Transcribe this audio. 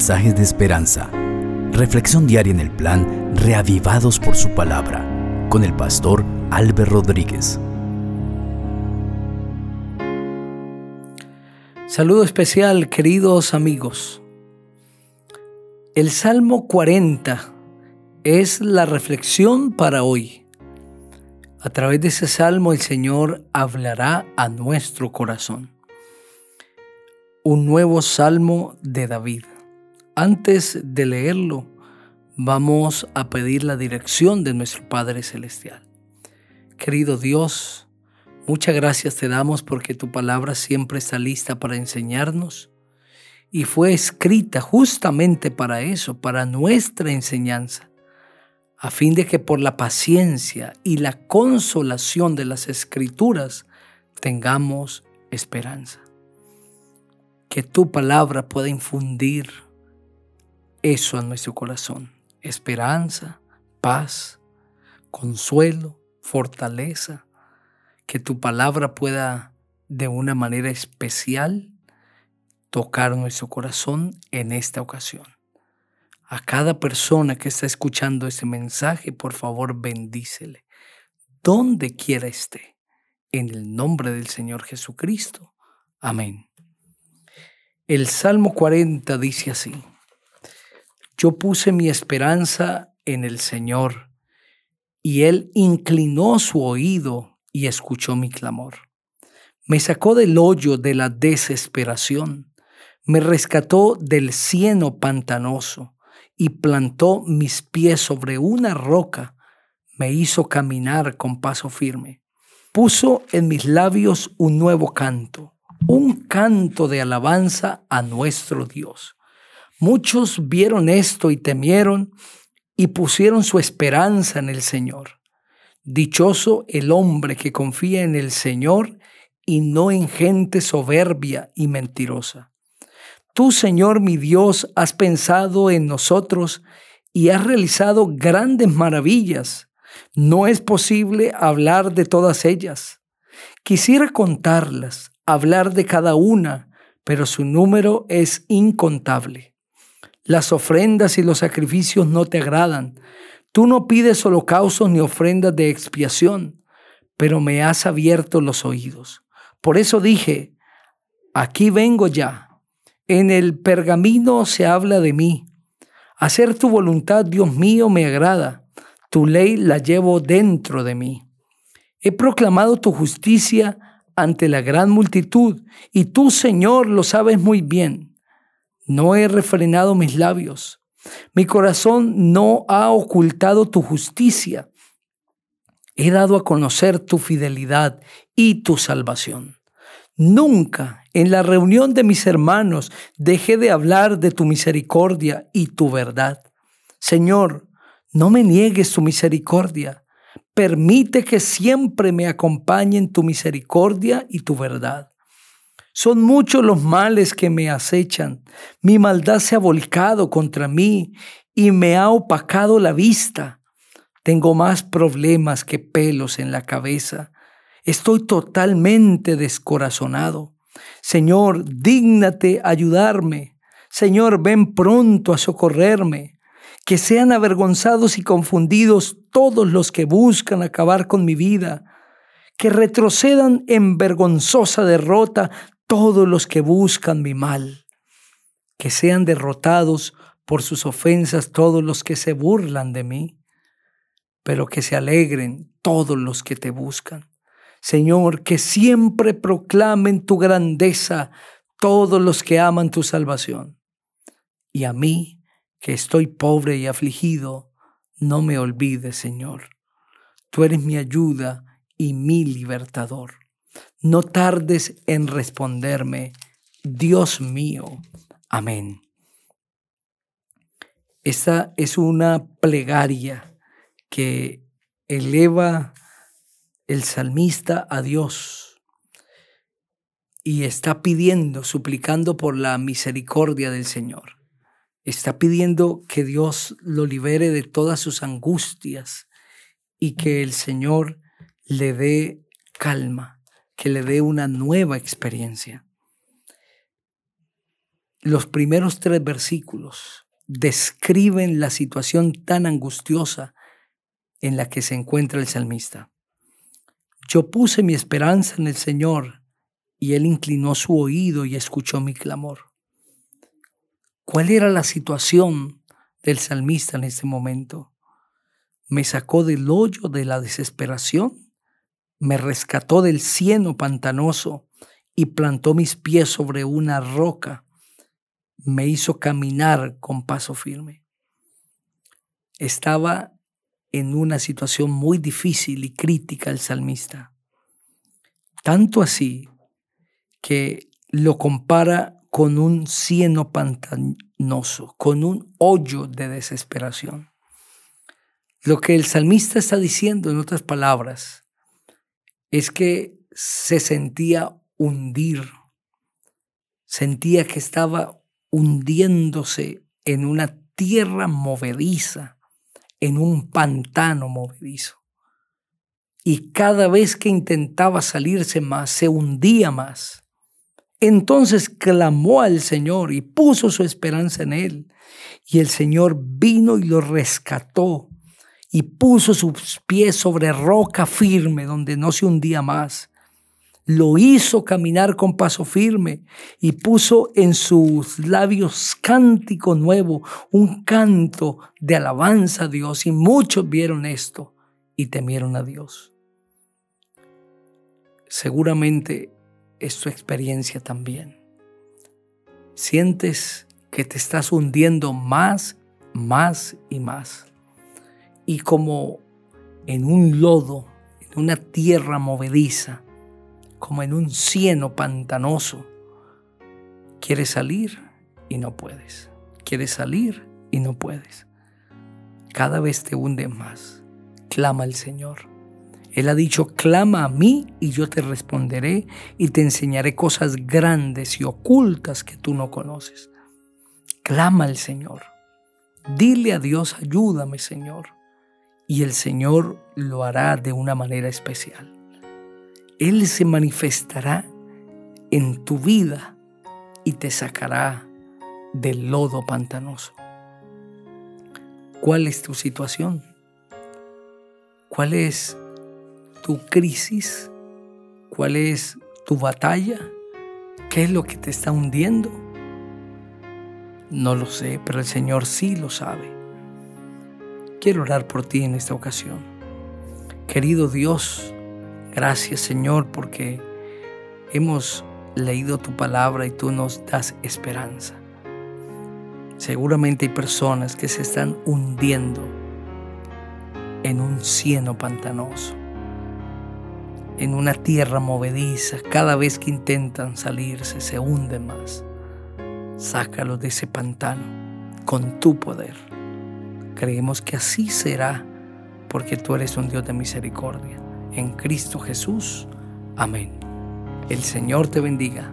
mensajes de esperanza. Reflexión diaria en el plan Reavivados por su palabra con el pastor Álvaro Rodríguez. Saludo especial, queridos amigos. El Salmo 40 es la reflexión para hoy. A través de ese salmo el Señor hablará a nuestro corazón un nuevo salmo de David. Antes de leerlo, vamos a pedir la dirección de nuestro Padre Celestial. Querido Dios, muchas gracias te damos porque tu palabra siempre está lista para enseñarnos y fue escrita justamente para eso, para nuestra enseñanza, a fin de que por la paciencia y la consolación de las escrituras tengamos esperanza que tu palabra pueda infundir eso a nuestro corazón. Esperanza, paz, consuelo, fortaleza. Que tu palabra pueda de una manera especial tocar nuestro corazón en esta ocasión. A cada persona que está escuchando este mensaje, por favor, bendícele. Donde quiera esté. En el nombre del Señor Jesucristo. Amén. El Salmo 40 dice así, Yo puse mi esperanza en el Señor, y Él inclinó su oído y escuchó mi clamor. Me sacó del hoyo de la desesperación, me rescató del cieno pantanoso y plantó mis pies sobre una roca, me hizo caminar con paso firme. Puso en mis labios un nuevo canto un canto de alabanza a nuestro Dios. Muchos vieron esto y temieron y pusieron su esperanza en el Señor. Dichoso el hombre que confía en el Señor y no en gente soberbia y mentirosa. Tú, Señor mi Dios, has pensado en nosotros y has realizado grandes maravillas. No es posible hablar de todas ellas. Quisiera contarlas, hablar de cada una, pero su número es incontable. Las ofrendas y los sacrificios no te agradan. Tú no pides holocaustos ni ofrendas de expiación, pero me has abierto los oídos. Por eso dije, aquí vengo ya. En el pergamino se habla de mí. Hacer tu voluntad, Dios mío, me agrada. Tu ley la llevo dentro de mí. He proclamado tu justicia ante la gran multitud, y tú, Señor, lo sabes muy bien. No he refrenado mis labios. Mi corazón no ha ocultado tu justicia. He dado a conocer tu fidelidad y tu salvación. Nunca en la reunión de mis hermanos dejé de hablar de tu misericordia y tu verdad. Señor, no me niegues tu misericordia Permite que siempre me acompañen tu misericordia y tu verdad. Son muchos los males que me acechan. Mi maldad se ha volcado contra mí y me ha opacado la vista. Tengo más problemas que pelos en la cabeza. Estoy totalmente descorazonado. Señor, dígnate ayudarme. Señor, ven pronto a socorrerme que sean avergonzados y confundidos todos los que buscan acabar con mi vida, que retrocedan en vergonzosa derrota todos los que buscan mi mal, que sean derrotados por sus ofensas todos los que se burlan de mí, pero que se alegren todos los que te buscan. Señor, que siempre proclamen tu grandeza todos los que aman tu salvación. Y a mí, que estoy pobre y afligido, no me olvides, Señor. Tú eres mi ayuda y mi libertador. No tardes en responderme, Dios mío. Amén. Esta es una plegaria que eleva el salmista a Dios y está pidiendo, suplicando por la misericordia del Señor. Está pidiendo que Dios lo libere de todas sus angustias y que el Señor le dé calma, que le dé una nueva experiencia. los primeros tres versículos describen la situación tan angustiosa en la que se encuentra el salmista. Yo puse mi esperanza en el Señor y Él inclinó su oído y escuchó mi clamor. ¿Cuál era la situación del salmista en este momento? Me sacó del hoyo de la desesperación, me rescató del cieno pantanoso y plantó mis pies sobre una roca me hizo caminar con paso firme. Estaba en una situación muy difícil y crítica el salmista. Tanto así que lo compara con un cieno pantanoso, con un hoyo de desesperación. Lo que el salmista está diciendo, en otras palabras, es que se sentía hundir, sentía que estaba hundiéndose en una tierra movediza, en un pantano movedizo. Y cada vez que intentaba salirse más, se hundía más. Entonces clamó al Señor y puso su esperanza en Él. Y el Señor vino y lo rescató y puso sus pies sobre roca firme donde no se hundía más lo hizo caminar con paso firme y puso en sus labios cántico nuevo, un canto de alabanza a Dios. Y muchos vieron esto y temieron a Dios. Seguramente es tu experiencia también. Sientes que te estás hundiendo más, más y más. Y como en un lodo, en una tierra movediza, como en un cieno pantanoso. Quieres salir y no puedes. Quieres salir y no puedes. Cada vez te hunde más. Clama al Señor. Él ha dicho, clama a mí y yo te responderé y te enseñaré cosas grandes y ocultas que tú no conoces. Clama al Señor. Dile a Dios, ayúdame Señor. Y el Señor lo hará de una manera especial. Él se manifestará en tu vida y te sacará del lodo pantanoso. ¿Cuál es tu situación? ¿Cuál es tu crisis? ¿Cuál es tu batalla? ¿Qué es lo que te está hundiendo? No lo sé, pero el Señor sí lo sabe. Quiero orar por ti en esta ocasión. Querido Dios, Gracias Señor porque hemos leído tu palabra y tú nos das esperanza. Seguramente hay personas que se están hundiendo en un cieno pantanoso, en una tierra movediza. Cada vez que intentan salirse, se hunden más. Sácalos de ese pantano con tu poder. Creemos que así será porque tú eres un Dios de misericordia en Cristo Jesús. Amén. El Señor te bendiga.